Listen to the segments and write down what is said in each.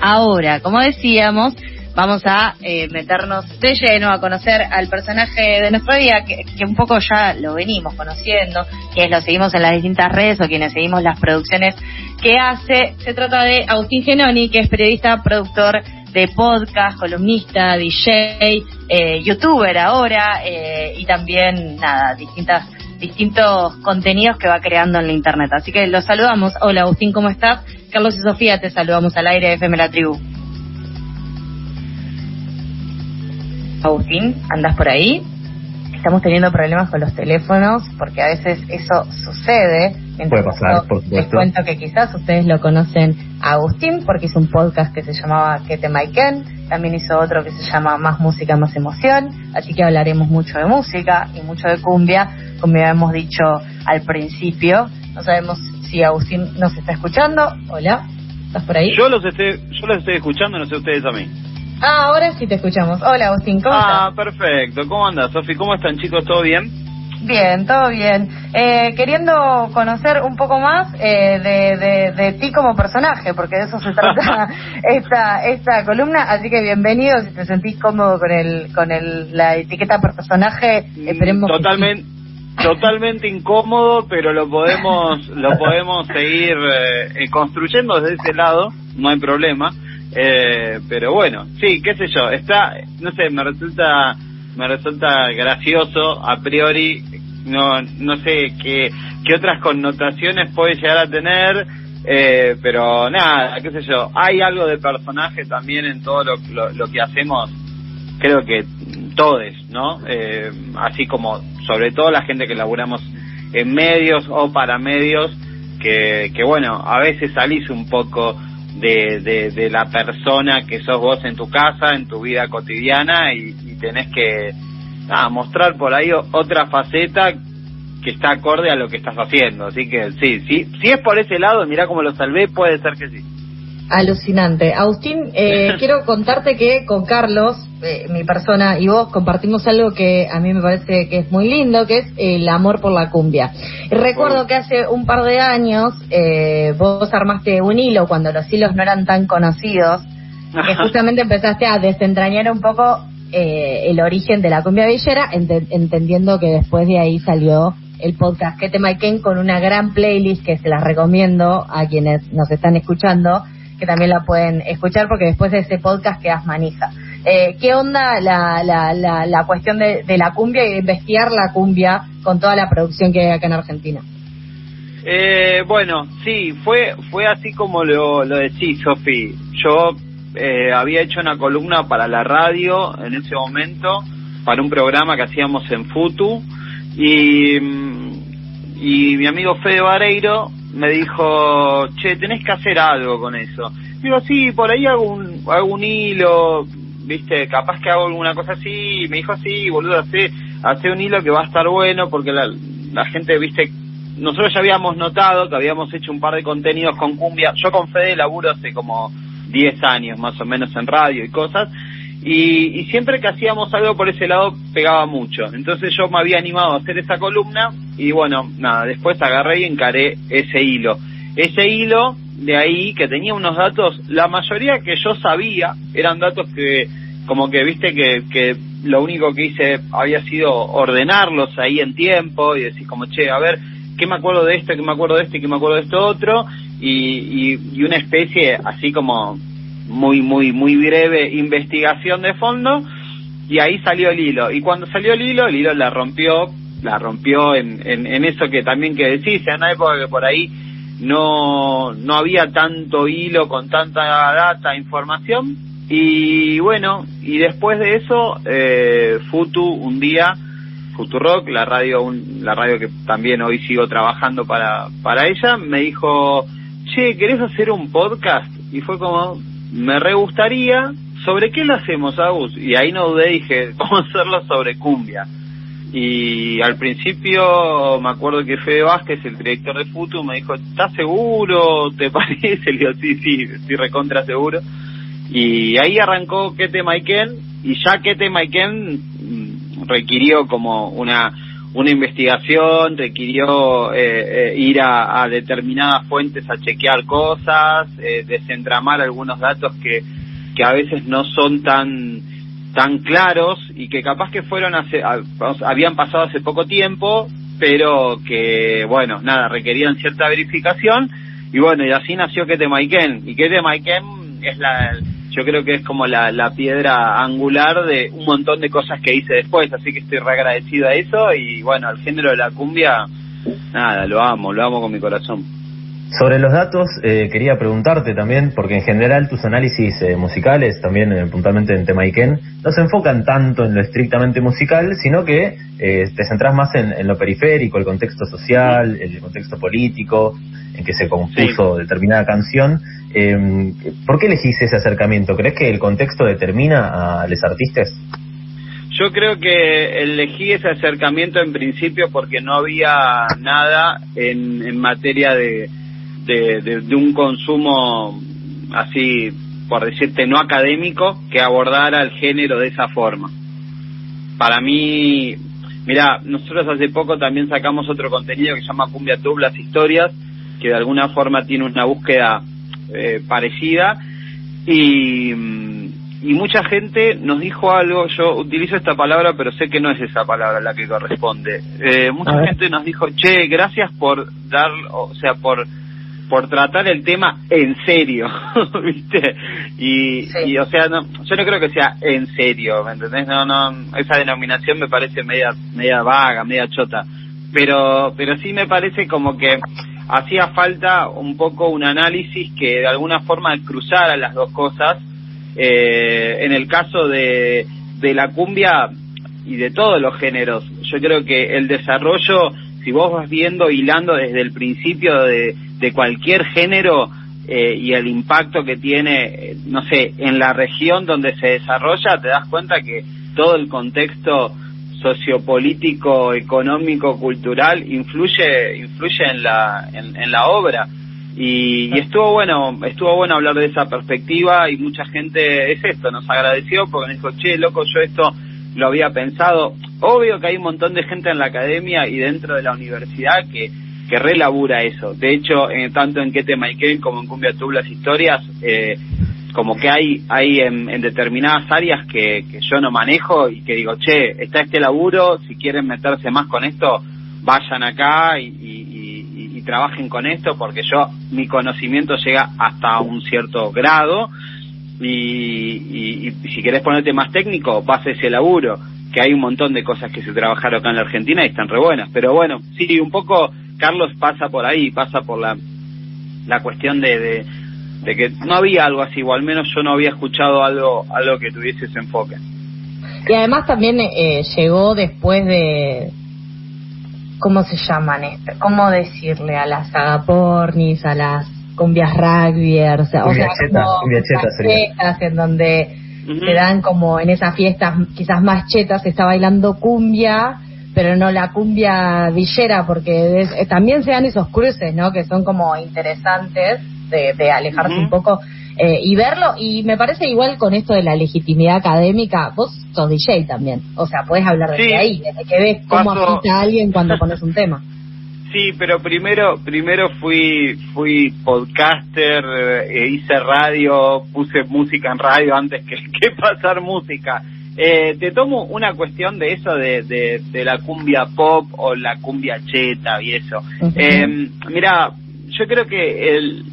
Ahora, como decíamos, vamos a eh, meternos de lleno a conocer al personaje de nuestro día, que, que, un poco ya lo venimos conociendo, quienes lo seguimos en las distintas redes o quienes seguimos las producciones que hace. Se trata de Agustín Genoni, que es periodista, productor de podcast, columnista, DJ, eh, youtuber ahora eh, y también, nada, distintas distintos contenidos que va creando en la internet. Así que los saludamos. Hola Agustín, ¿cómo estás? Carlos y Sofía, te saludamos al aire de FM La Tribu. Agustín, ¿andas por ahí? Estamos teniendo problemas con los teléfonos porque a veces eso sucede. Puede pasar, por supuesto. Les cuento que quizás ustedes lo conocen a Agustín porque hizo un podcast que se llamaba Que te Maiken, también hizo otro que se llama Más Música, Más Emoción, así que hablaremos mucho de música y mucho de cumbia, como ya hemos dicho al principio. No sabemos si Agustín nos está escuchando. Hola, ¿estás por ahí? Yo los estoy, yo los estoy escuchando, no sé ustedes a mí. Ah, ahora sí te escuchamos. Hola, Agustín, ¿cómo ah, estás? perfecto. ¿Cómo andas, Sofi? ¿Cómo están, chicos? ¿Todo bien? Bien, todo bien. Eh, queriendo conocer un poco más eh, de, de, de, ti como personaje, porque de eso se trata esta esta columna. Así que bienvenido, si te sentís cómodo con el con el la etiqueta personaje, esperemos. Totalmente. Sí. Totalmente incómodo, pero lo podemos lo podemos seguir eh, construyendo desde ese lado, no hay problema. Eh, pero bueno, sí, qué sé yo, está, no sé, me resulta, me resulta gracioso a priori, no, no sé qué, qué otras connotaciones puede llegar a tener, eh, pero nada, qué sé yo, hay algo de personaje también en todo lo, lo, lo que hacemos, creo que todos, ¿no? Eh, así como, sobre todo la gente que laburamos en medios o para medios, que, que bueno, a veces salís un poco de, de, la persona que sos vos en tu casa, en tu vida cotidiana y, y tenés que nada, mostrar por ahí otra faceta que está acorde a lo que estás haciendo. Así que sí, sí, si es por ese lado, mirá cómo lo salvé, puede ser que sí. Alucinante. Agustín, eh, quiero contarte que con Carlos, eh, mi persona y vos compartimos algo que a mí me parece que es muy lindo, que es el amor por la cumbia. Recuerdo que hace un par de años eh, vos armaste un hilo cuando los hilos no eran tan conocidos, que justamente empezaste a desentrañar un poco eh, el origen de la cumbia villera, ent entendiendo que después de ahí salió el podcast Que te Maiken con una gran playlist que se las recomiendo a quienes nos están escuchando que también la pueden escuchar porque después de ese podcast quedas manija. Eh, ¿Qué onda la, la, la, la cuestión de, de, la cumbia y de investigar la cumbia con toda la producción que hay acá en Argentina? Eh, bueno, sí, fue fue así como lo, lo decís, Sofi. Yo eh, había hecho una columna para la radio en ese momento, para un programa que hacíamos en Futu, y, y mi amigo Fede Vareiro me dijo, che, tenés que hacer algo con eso. Digo, sí, por ahí hago un, hago un hilo, viste, capaz que hago alguna cosa así. Me dijo, sí, boludo, hace, hace un hilo que va a estar bueno porque la, la gente, viste, nosotros ya habíamos notado que habíamos hecho un par de contenidos con cumbia. Yo con Fede laburo hace como 10 años más o menos en radio y cosas. Y, y, siempre que hacíamos algo por ese lado pegaba mucho. Entonces yo me había animado a hacer esa columna y bueno, nada, después agarré y encaré ese hilo. Ese hilo de ahí que tenía unos datos, la mayoría que yo sabía eran datos que como que viste que, que lo único que hice había sido ordenarlos ahí en tiempo y decir como, che, a ver, ¿qué me acuerdo de esto, qué me acuerdo de esto y qué me acuerdo de esto otro? Y, y, y una especie así como muy, muy, muy breve investigación de fondo y ahí salió el hilo. Y cuando salió el hilo, el hilo la rompió, la rompió en, en, en eso que también que decís, en una época que por ahí no, no había tanto hilo con tanta data, información. Y bueno, y después de eso, eh, Futu un día, Futurock, la radio, un, la radio que también hoy sigo trabajando para, para ella, me dijo, che, ¿querés hacer un podcast? Y fue como, me re gustaría, ¿sobre qué lo hacemos, Agus? Y ahí no dudé, dije, vamos a hacerlo sobre cumbia. Y al principio me acuerdo que Fede Vázquez, el director de Futu, me dijo, ¿estás seguro? ¿Te parece? Le digo, sí, sí, estoy recontra seguro. Y ahí arrancó Que tema Ken, y ya Que tema Ken requirió como una una investigación, requirió eh, eh, ir a, determinadas fuentes a chequear cosas, eh, desentramar algunos datos que, que a veces no son tan tan claros y que capaz que fueron hace, habían pasado hace poco tiempo, pero que, bueno, nada, requerían cierta verificación. Y bueno, y así nació Kete Maiken. Y Kete Maiken es la, yo creo que es como la, la piedra angular de un montón de cosas que hice después, así que estoy re agradecido a eso y bueno, al género de la cumbia, nada, lo amo, lo amo con mi corazón. Sobre los datos, eh, quería preguntarte también, porque en general tus análisis eh, musicales, también eh, puntualmente en tema Iken, no se enfocan tanto en lo estrictamente musical, sino que te centras más en, lo periférico, el contexto social, el contexto político, en que se compuso determinada canción. Eh, ¿Por qué elegís ese acercamiento? ¿Crees que el contexto determina a los artistas? Yo creo que elegí ese acercamiento en principio porque no había nada en, en materia de, de, un consumo así, por decirte, no académico, que abordara el género de esa forma. Para mí, mira, nosotros hace poco también sacamos otro contenido que se llama Cumbia Tube, las historias, que de alguna forma tiene una búsqueda eh, parecida. Y, mm, y mucha gente nos dijo algo, yo utilizo esta palabra pero sé que no es esa palabra la que corresponde, eh, mucha gente nos dijo, che, gracias por dar, o sea, por por tratar el tema en serio, ¿viste? Y, y, o sea, no, yo no creo que sea en serio, ¿me entendés? No, no, esa denominación me parece media, media vaga, media chota, pero, pero sí me parece como que hacía falta un poco un análisis que de alguna forma cruzara las dos cosas. Eh, en el caso de, de la cumbia y de todos los géneros, yo creo que el desarrollo, si vos vas viendo, hilando desde el principio de, de cualquier género eh, y el impacto que tiene, eh, no sé, en la región donde se desarrolla, te das cuenta que todo el contexto sociopolítico, económico, cultural, influye, influye en la, en, la obra. Y, estuvo bueno, estuvo bueno hablar de esa perspectiva y mucha gente es esto, nos agradeció porque nos dijo, che, loco, yo esto lo había pensado. Obvio que hay un montón de gente en la academia y dentro de la universidad que, que relabura eso. De hecho, tanto en Kete Maiken como en Cumbia Tube las historias, eh, como que hay hay en, determinadas áreas que, que, yo no manejo y que digo, che, está este laburo, si quieren meterse más con esto, vayan acá y, y, y, trabajen con esto, porque yo, mi conocimiento llega hasta un cierto grado y, si querés ponerte más técnico, vas a ese laburo, que hay un montón de cosas que se trabajaron acá en la Argentina y están re buenas. Pero bueno, sí, un poco Carlos pasa por ahí, pasa por la, la cuestión de de que no había algo así, o al menos yo no había escuchado algo, algo que tuviese ese enfoque. Y además también eh, llegó después de, ¿cómo se llaman? Este? ¿Cómo decirle? A las agapornis, a las cumbias rugbyers, o sea, fiestas en donde se dan como en esas fiestas quizás más chetas, se está bailando cumbia, pero no la cumbia villera, porque eh, también se dan esos cruces, ¿no? Que son como interesantes de, alejarse un poco eh, y verlo. Y me parece igual con esto de la legitimidad académica, vos sos DJ también, o sea, puedes hablar desde ahí, desde que ves cómo agita a alguien cuando pones un tema. Sí, pero primero primero fui fui podcaster, eh, hice radio, puse música en radio antes que, que pasar música. Eh, te tomo una cuestión de eso de, de, la cumbia pop o la cumbia cheta y eso. mira, yo creo que el,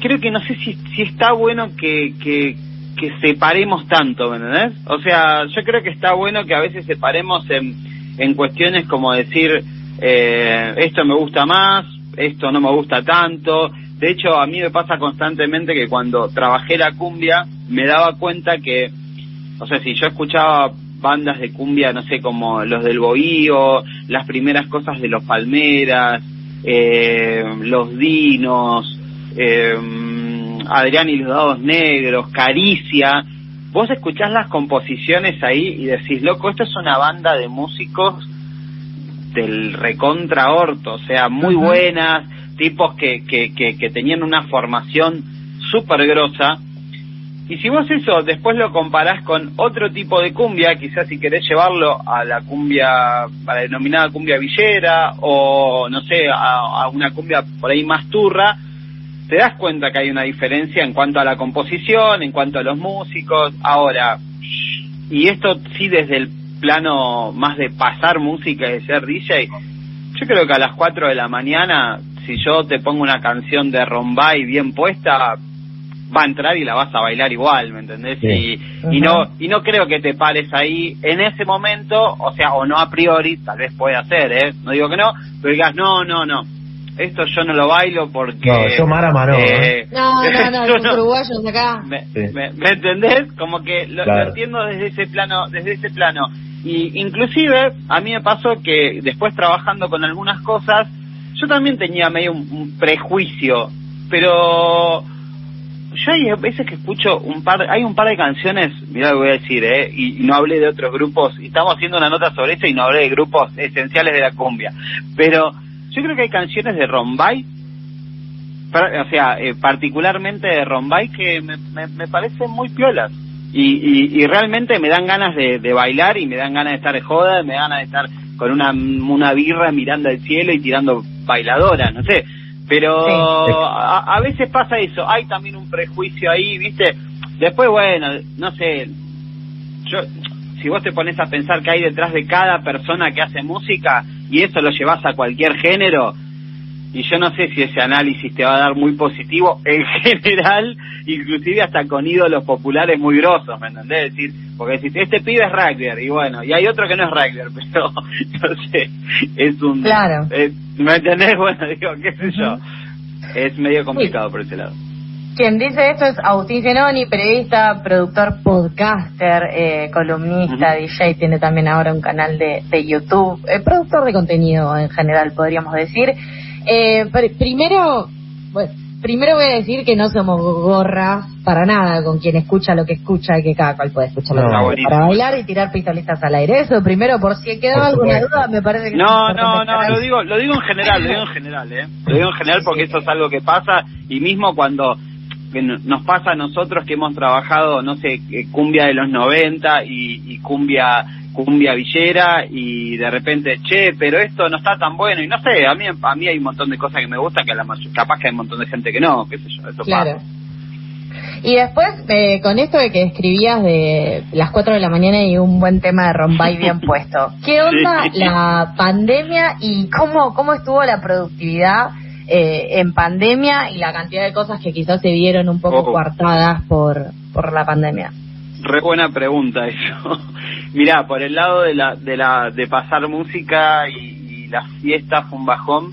creo que no sé si, si está bueno que, que, separemos tanto, ¿me O sea, yo creo que está bueno que a veces separemos en, en cuestiones como decir, eh, esto me gusta más, esto no me gusta tanto. De hecho, a mí me pasa constantemente que cuando trabajé la cumbia, me daba cuenta que, o sea, si yo escuchaba bandas de cumbia, no sé, como los del Bohío, las primeras cosas de los Palmeras, eh, los Dinos, eh, Adrián y los dados negros, Caricia, vos escuchás las composiciones ahí y decís, loco, esto es una banda de músicos del recontra orto, o sea, muy buenas, tipos que, que, que, tenían una formación súper grosa, y si vos eso después lo comparás con otro tipo de cumbia, quizás si querés llevarlo a la cumbia, a la denominada cumbia villera, o no sé, a, a una cumbia por ahí más turra, te das cuenta que hay una diferencia en cuanto a la composición, en cuanto a los músicos. Ahora, y esto sí desde el plano más de pasar música y de ser DJ, yo creo que a las 4 de la mañana, si yo te pongo una canción de Rombay bien puesta, va a entrar y la vas a bailar igual, ¿me entendés? Y, y no y no creo que te pares ahí en ese momento, o sea, o no a priori, tal vez puede hacer, ¿eh? No digo que no, pero digas, no, no, no, esto yo no lo bailo porque... No, yo Mara Maró, eh, ¿eh? No, no, no, los uruguayos acá. Me, me, entendés? Como que lo, lo, entiendo desde ese plano, desde ese plano. Y inclusive a mí me pasó que después trabajando con algunas cosas, yo también tenía medio un, un prejuicio, pero yo hay veces que escucho un par, hay un par de canciones, mira lo que voy a decir, ¿eh? y, no hablé de otros grupos, y estamos haciendo una nota sobre eso y no hablé de grupos esenciales de la cumbia, pero yo creo que hay canciones de Rombay, o sea, eh, particularmente de Rombay, que me, me, parecen muy piolas. Y, y, realmente me dan ganas de, bailar y me dan ganas de estar de joda, me dan ganas de estar con una, una birra mirando al cielo y tirando bailadora, no sé. Pero a, a, veces pasa eso, hay también un prejuicio ahí, ¿viste? Después, bueno, no sé, yo, si vos te pones a pensar que hay detrás de cada persona que hace música y eso lo llevas a cualquier género, y yo no sé si ese análisis te va a dar muy positivo en general, inclusive hasta con ídolos populares muy grosos, ¿me entendés? decir, porque si este pibe es rugby y bueno, y hay otro que no es rugby, pero no sé, es un... Claro. ¿Me entendés? Bueno, digo, qué sé yo, es medio complicado por ese lado. Quien dice esto es Agustín Genoni, periodista, productor, podcaster, eh, columnista, DJ, tiene también ahora un canal de, de YouTube, eh, productor de contenido en general, podríamos decir. Eh, primero, bueno, primero voy a decir que no somos gorras para nada con quien escucha lo que escucha y que cada cual puede escuchar lo que para bailar y tirar pistolistas al aire. Eso primero, por si quedaba alguna duda, me parece que no, no, no, lo digo, lo digo en general, lo digo en general, eh, lo digo en general porque esto es algo que pasa y mismo cuando que nos pasa a nosotros que hemos trabajado, no sé, eh, cumbia de los 90 y, y cumbia cumbia villera y de repente, che, pero esto no está tan bueno y no sé, a mí a mí hay un montón de cosas que me gustan que a la capaz que hay un montón de gente que no, qué sé yo, eso claro. Y después, eh, con esto de que escribías de las 4 de la mañana y un buen tema de Rombay bien puesto, ¿qué onda la pandemia y cómo, cómo estuvo la productividad eh, en pandemia y la cantidad de cosas que quizás se vieron un poco coartadas por, por la pandemia? Re buena pregunta eso. Mirá, por el lado de la de la de pasar música y, las fiestas un bajón.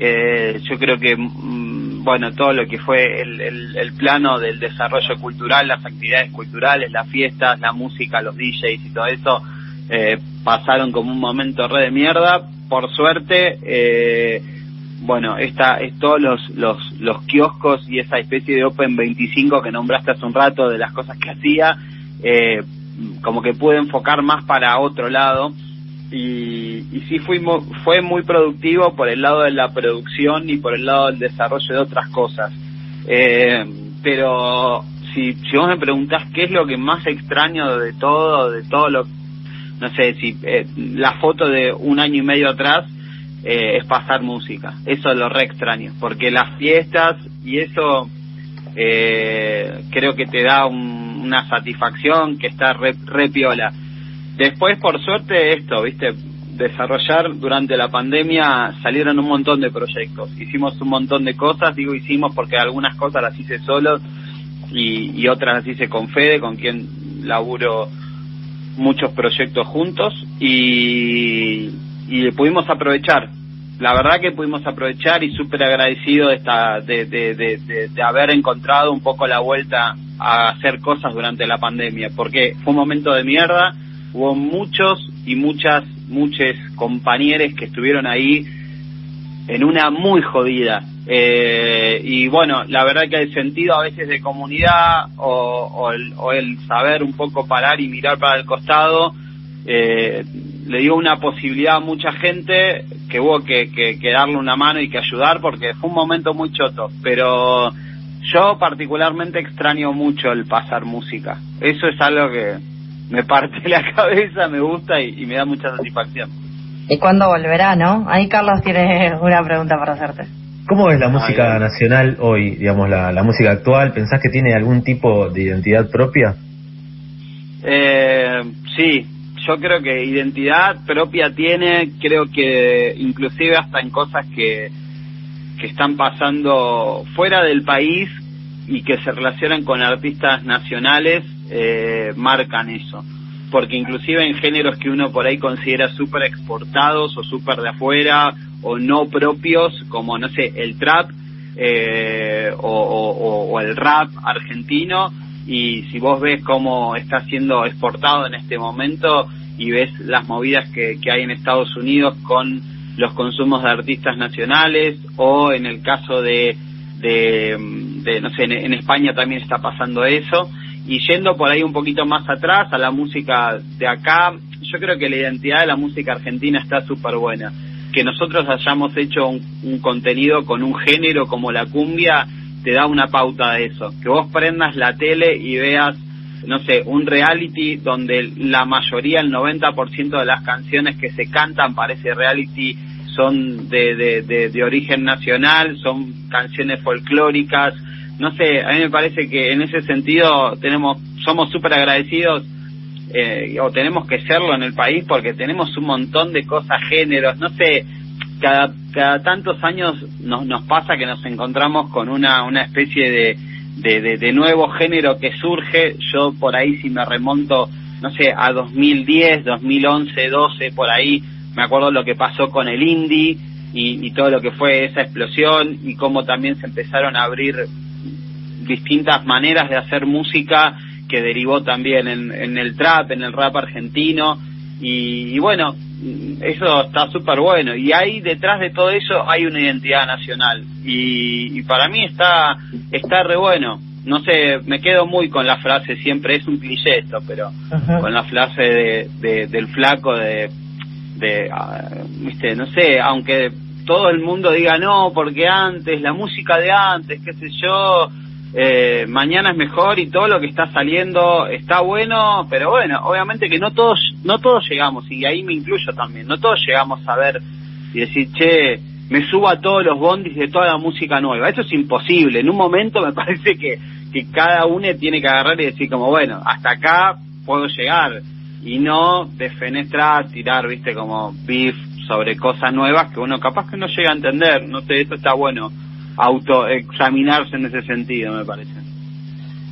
Eh, yo creo que mm, bueno todo lo que fue el, el, plano del desarrollo cultural, las actividades culturales, las fiestas, la música, los DJs y todo eso eh, pasaron como un momento re de mierda. Por suerte. Eh, bueno, esta, es todos los, los, los kioscos y esa especie de Open 25 que nombraste hace un rato de las cosas que hacía, eh, como que pude enfocar más para otro lado y, y sí fui fue muy productivo por el lado de la producción y por el lado del desarrollo de otras cosas. Eh, pero si, si vos me preguntás qué es lo que más extraño de todo, de todo lo, no sé, si eh, la foto de un año y medio atrás, eh, es pasar música. Eso es lo re extraño, porque las fiestas y eso eh, creo que te da una satisfacción que está re, piola. Después, por suerte, esto, viste, desarrollar durante la pandemia salieron un montón de proyectos. Hicimos un montón de cosas, digo hicimos porque algunas cosas las hice solo y, y otras las hice con Fede, con quien laburo muchos proyectos juntos y, y pudimos aprovechar. La verdad que pudimos aprovechar y súper agradecido de, esta, de, de, de, de, haber encontrado un poco la vuelta a hacer cosas durante la pandemia, porque fue un momento de mierda, hubo muchos y muchas, muchos compañeros que estuvieron ahí en una muy jodida. Eh, y bueno, la verdad que el sentido a veces de comunidad o, o, el, o el saber un poco parar y mirar para el costado, eh, le dio una posibilidad a mucha gente que hubo que, que, darle una mano y que ayudar porque fue un momento muy choto, pero yo particularmente extraño mucho el pasar música. Eso es algo que me parte la cabeza, me gusta y, me da mucha satisfacción. ¿Y cuándo volverá, no? Ahí Carlos tiene una pregunta para hacerte. ¿Cómo es la música nacional hoy, digamos, la, la música actual? ¿Pensás que tiene algún tipo de identidad propia? Eh, sí, yo creo que identidad propia tiene, creo que inclusive hasta en cosas que, que están pasando fuera del país y que se relacionan con artistas nacionales, eh, marcan eso. Porque inclusive en géneros que uno por ahí considera súper exportados o súper de afuera o no propios, como no sé, el trap eh, o, o el rap argentino, y si vos ves cómo está siendo exportado en este momento y ves las movidas que, que hay en Estados Unidos con los consumos de artistas nacionales o en el caso de, de, no sé, en, España también está pasando eso y yendo por ahí un poquito más atrás a la música de acá, yo creo que la identidad de la música argentina está súper buena. Que nosotros hayamos hecho un contenido con un género como la cumbia te da una pauta de eso. Que vos prendas la tele y veas, no sé, un reality donde la mayoría, el 90% de las canciones que se cantan para ese reality son de, de, de, origen nacional, son canciones folclóricas. No sé, a mí me parece que en ese sentido tenemos, somos súper agradecidos eh, o tenemos que serlo en el país porque tenemos un montón de cosas, géneros, no sé, cada, cada tantos años nos, nos pasa que nos encontramos con una, una especie de, de, nuevo género que surge. Yo por ahí si me remonto, no sé, a 2010, 2011, 12, por ahí, me acuerdo lo que pasó con el indie y, y todo lo que fue esa explosión y cómo también se empezaron a abrir distintas maneras de hacer música que derivó también en, en el trap, en el rap argentino. Y, y bueno, eso está súper bueno. Y ahí detrás de todo eso hay una identidad nacional. Y, para mí está está re bueno. No sé me quedo muy con la frase siempre es un cliché esto pero con la frase de, del flaco de de ah, viste no sé aunque todo el mundo diga no porque antes la música de antes qué sé yo eh, mañana es mejor y todo lo que está saliendo está bueno, pero bueno, obviamente que no todos, no todos llegamos, y ahí me incluyo también, no todos llegamos a ver y decir, che, me subo a todos los bondis de toda la música nueva. Eso es imposible. En un momento me parece que, que cada uno tiene que agarrar y decir como, bueno, hasta acá puedo llegar. Y no defenestrar, tirar, viste, como beef sobre cosas nuevas que uno capaz que no llega a entender. No sé, eso está bueno autoexaminarse en ese sentido, me parece.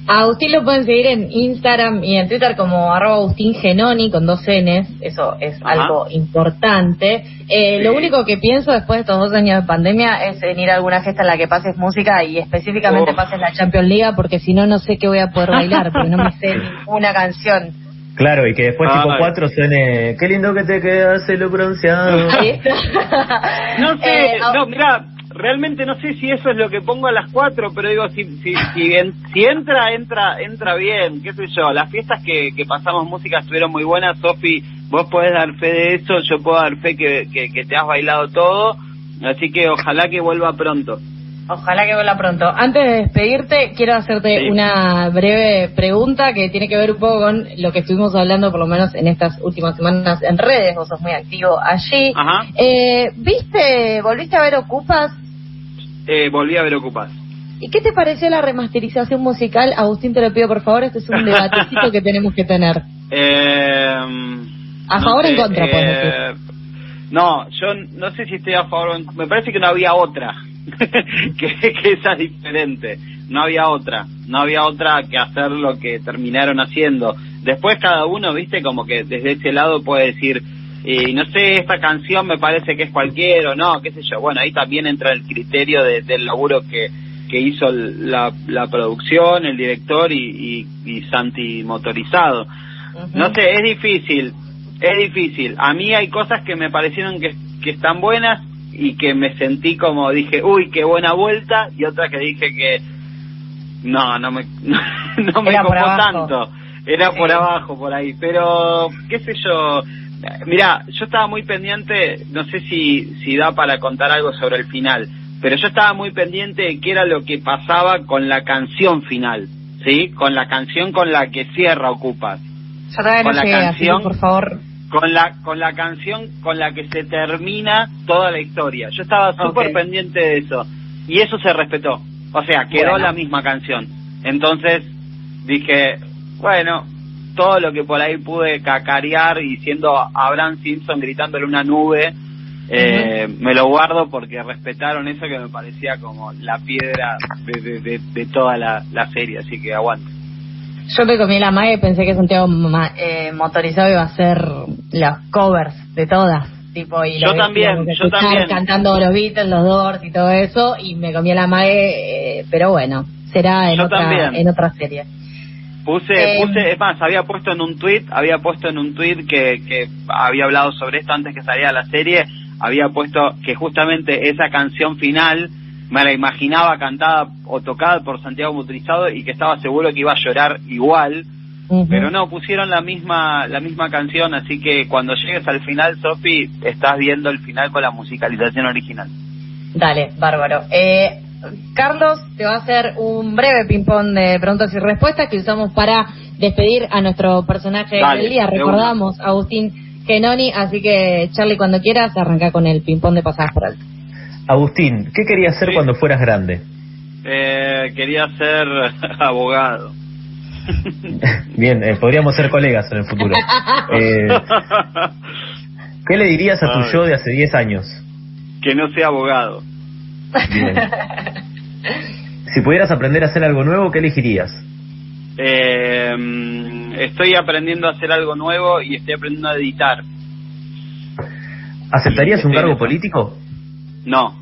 A Agustín lo pueden seguir en Instagram y en Twitter como arroba Agustín Genoni con dos Ns, eso es algo importante. Eh, Lo único que pienso después de estos dos años de pandemia es en ir a alguna fiesta en la que pases música y específicamente pases la Champions League porque si no, no sé qué voy a poder bailar porque no me sé ninguna canción. Claro, y que después tipo 4 suene, qué lindo que te quedas el bronceado. no sé, eh, no, mira, realmente no sé si eso es lo que pongo a las 4, pero digo, si, si, si, entra, entra entra bien, qué sé yo. Las fiestas que, que pasamos música estuvieron muy buenas, Sofi, vos podés dar fe de eso, yo puedo dar fe que, que, te has bailado todo, así que ojalá que vuelva pronto. Ojalá que vuelva pronto. Antes de despedirte, quiero hacerte una breve pregunta que tiene que ver un poco con lo que estuvimos hablando, por lo menos en estas últimas semanas en redes. Vos sos muy activo allí. Eh, ¿Viste, volviste a ver Ocupas? Eh, volví a ver Ocupas. ¿Y qué te pareció la remasterización musical? Agustín, te lo pido por favor, este es un debatecito que tenemos que tener. Eh, ¿A favor o en contra, eh, No, yo no sé si estoy a favor Me parece que no había otra. que, que esa es diferente. No había otra. No había otra que hacer lo que terminaron haciendo. Después cada uno, viste, como que desde ese lado puede decir y no sé, esta canción me parece que es cualquiera o no, qué sé yo. Bueno, ahí también entra el criterio del laburo que, que hizo la, la producción, el director y, y, Santi motorizado. No sé, es difícil, es difícil. A mí hay cosas que me parecieron que, que están buenas y que me sentí como dije, uy, qué buena vuelta, y otras que dije que no, no me, no, me copó tanto. Era por abajo, por ahí. Pero, qué sé yo, Mira, yo estaba muy pendiente, no sé si, si da para contar algo sobre el final, pero yo estaba muy pendiente de qué era lo que pasaba con la canción final, ¿sí? Con la canción con la que cierra Ocupas. Yo todavía Con no la llegué, canción- por favor. Con la, con la canción con la que se termina toda la historia. Yo estaba súper pendiente de eso. Y eso se respetó. O sea, quedó Bueno. la misma canción. Entonces dije, bueno, todo lo que por ahí pude cacarear y siendo Abraham Simpson gritándole una nube, eh, me lo guardo porque respetaron eso que me parecía como la piedra de, de, de- de toda la, la serie. Así que aguante. Yo me comí la magia y pensé que Santiago ma- eh, motorizado iba a hacer los covers de todas. Tipo, y Yo también, yo también. cantando los Beatles, los Doors y todo eso, y me comí la mague, eh, pero bueno, será en Yo otra también. en otra serie. Puse, Eh, puse, es más, había puesto en un tweet, había puesto en un tweet que, que había hablado sobre esto antes que saliera la serie, había puesto que justamente esa canción final me la imaginaba cantada o tocada por Santiago Motorizado y que estaba seguro que iba a llorar igual, pero no, pusieron la misma, la misma canción, así que cuando llegues al final, Sofi, estás viendo el final con la musicalización original. Dale, bárbaro. Eh, Carlos te va a hacer un breve ping-pong de preguntas y respuestas que usamos para despedir a nuestro personaje Dale, del día. Recordamos a Agustín Genoni, así que Charlie, cuando quieras, arranca con el ping-pong de pasadas por alto. Agustín, ¿qué querías hacer Sí. cuando fueras grande? Eh, quería ser abogado. Bien, eh, podríamos ser colegas en el futuro. Eh, ¿Qué le dirías a tu Ay. yo de hace 10 años? que no sea abogado. Si pudieras aprender a hacer algo nuevo, ¿qué elegirías? Eh, estoy aprendiendo a hacer algo nuevo y estoy aprendiendo a editar. ¿Aceptarías un cargo político? No,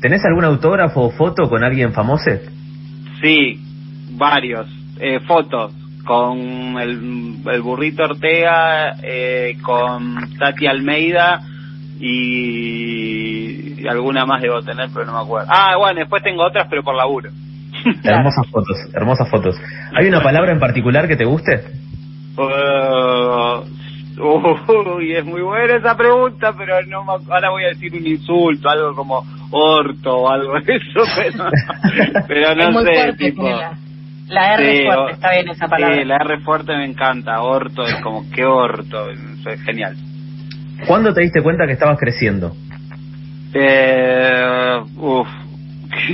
¿Tenés algún autógrafo o foto con alguien famoso? sí, varios. Eh, fotos con el, el burrito Ortega, eh, con Tati Almeida y, y alguna más debo tener, pero no me acuerdo. Ah, bueno, después tengo otras, pero por laburo. Hermosas fotos, hermosas fotos. ¿Hay una palabra en particular que te guste? Uh, uy, es muy buena esa pregunta, pero no me ahora voy a decir un insulto, algo como orto o algo de eso, pero, pero es no muy sé, fuerte tipo... La R Sí, fuerte, o- está bien esa palabra. Sí, la R fuerte me encanta, orto es como que orto, es genial. ¿Cuándo te diste cuenta que estabas creciendo? Eh, uf,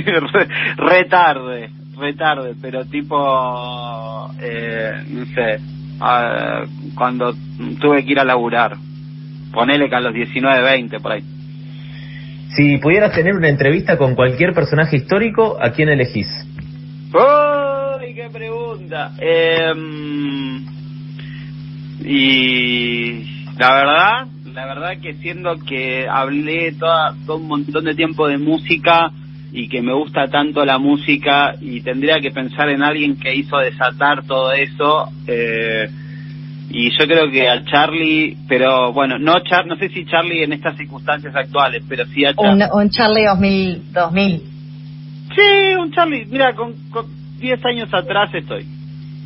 re, re tarde, re tarde, pero tipo, eh, no sé, ah, cuando tuve que ir a laburar, ponele que a los 19, 20 por ahí. Si pudieras tener una entrevista con cualquier personaje histórico, ¿a quién elegís? ¡Uy, qué pregunta! Eh, y la verdad, la verdad que siendo que hablé toda, todo un montón de tiempo de música y que me gusta tanto la música y tendría que pensar en alguien que hizo desatar todo eso, eh, y yo creo que a Charlie, pero bueno, no Char, no sé si Charlie en estas circunstancias actuales, pero sí a Charlie. Un, un Charlie 2000, 2000. Sí, un Charlie, mira, con, con 10 años atrás estoy.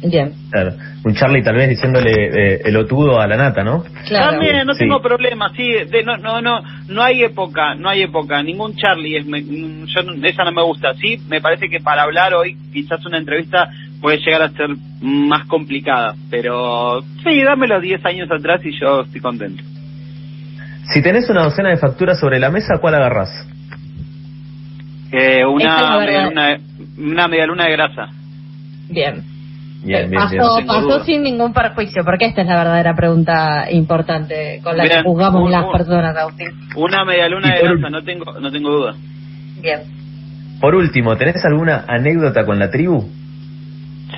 Bien, Claro, un Charlie tal vez diciéndole eh, el otudo a la nata, ¿no? claro. También, no Sí. tengo problema, sí, de, no, no, no, no hay época, no hay época, ningún Charlie, es, me- mm, yo, esa no me gusta, sí, me parece que para hablar hoy quizás una entrevista puede llegar a ser más complicada, pero sí, dámelo 10 años atrás y yo estoy contento. Si tenés una docena de facturas sobre la mesa, ¿cuál agarrás? Eh, una, la verdad. medialuna, una medialuna de grasa. Bien. Bien, bien, pasó bien. Pasó sin ningún perjuicio, porque esta es la verdadera pregunta importante con la que juzgamos un- las un- personas, Agustín. Una medialuna Y de por- grasa, no tengo, no tengo duda. Bien. Por último, ¿tenés alguna anécdota con la tribu?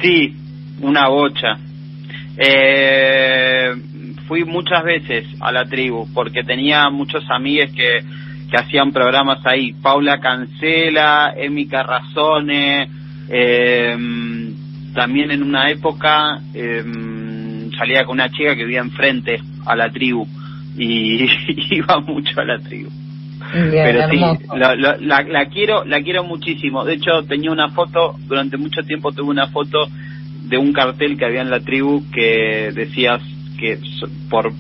Sí, una bocha. Eh, fui muchas veces a la tribu porque tenía muchos amigos que, que hacían programas ahí. Paula Cancela, Emi Carrazone, eh, también en una época eh, salía con una chica que vivía enfrente a la tribu y iba mucho a la tribu. Bien, Pero sí, la, la, la- la quiero, la quiero muchísimo. De hecho, tenía una foto, durante mucho tiempo tuve una foto de un cartel que había en la tribu que decías que por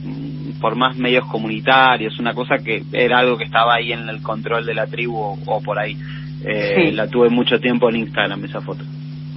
por más medios comunitarios, una cosa que era algo que estaba ahí en el control de la tribu o, por ahí. Eh, La tuve mucho tiempo en Instagram esa foto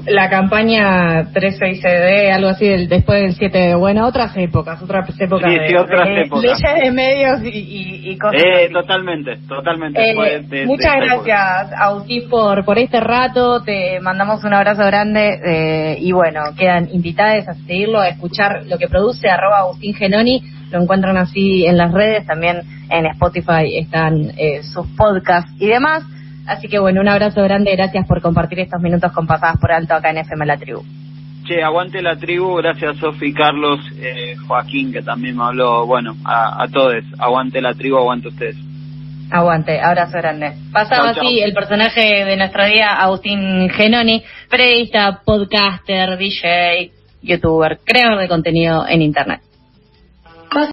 la campaña 13ICD, algo así, del, después del 7 de, bueno, otras épocas, otras épocas. Sí, sí, otras épocas. Leyes de medios y, y, cosas. Eh, totalmente, totalmente. Eh, muchas gracias, Agustín, por, por este rato. Te mandamos un abrazo grande eh, y bueno, quedan invitadas a seguirlo, a escuchar lo que produce, arroba Agustín Genoni. Lo encuentran así en las redes, también en Spotify están eh, sus podcasts y demás. Así que bueno, un abrazo grande, gracias por compartir estos minutos con Pasadas por Alto acá en FM La Tribu. Che, aguante la tribu, gracias Sofi, Carlos, eh, Joaquín, que también me habló, bueno, a, todos, aguante la tribu, aguante ustedes. Aguante, abrazo grande. Pasaba así el personaje de nuestro día, Agustín Genoni, periodista, podcaster, DJ, youtuber, creador de contenido en Internet.